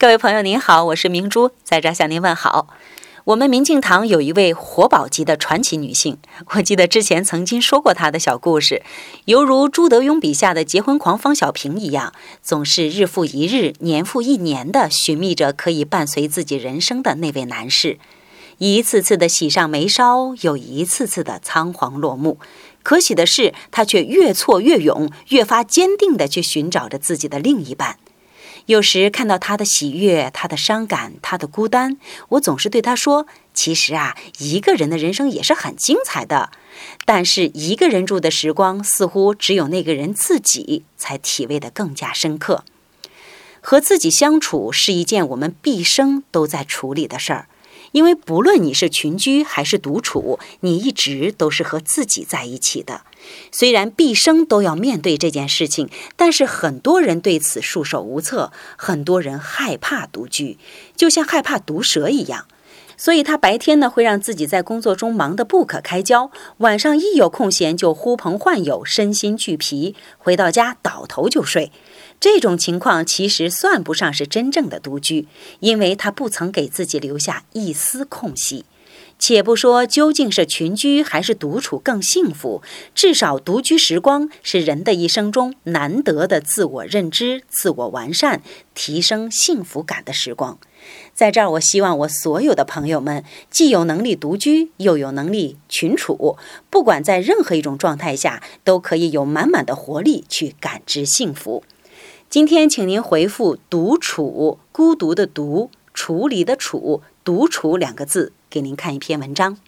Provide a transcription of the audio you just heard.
各位朋友您好，我是明珠，在这向您问好。我们明镜堂有一位活宝级的传奇女性，我记得之前曾经说过她的小故事，犹如朱德庸笔下的结婚狂方小平一样，总是日复一日、年复一年地寻觅着可以伴随自己人生的那位男士，一次次的喜上眉梢，又一次次的仓皇落幕。可喜的是，她却越挫越勇，越发坚定地去寻找着自己的另一半。有时看到他的喜悦，他的伤感，他的孤单，我总是对他说：“其实啊，一个人的人生也是很精彩的。但是一个人住的时光，似乎只有那个人自己才体味的更加深刻。和自己相处是一件我们毕生都在处理的事儿。”因为不论你是群居还是独处，你一直都是和自己在一起的。虽然毕生都要面对这件事情，但是很多人对此束手无策，很多人害怕独居，就像害怕毒蛇一样。所以他白天呢会让自己在工作中忙得不可开交，晚上一有空闲就呼朋唤友，身心俱疲，回到家倒头就睡。这种情况其实算不上是真正的独居，因为他不曾给自己留下一丝空隙。且不说究竟是群居还是独处更幸福，至少独居时光是人的一生中难得的自我认知、自我完善、提升幸福感的时光。在这儿，我希望我所有的朋友们既有能力独居，又有能力群处，不管在任何一种状态下，都可以有满满的活力去感知幸福。今天，请您回复“独处”，孤独的“独”，处理的“处”，独处两个字，给您看一篇文章。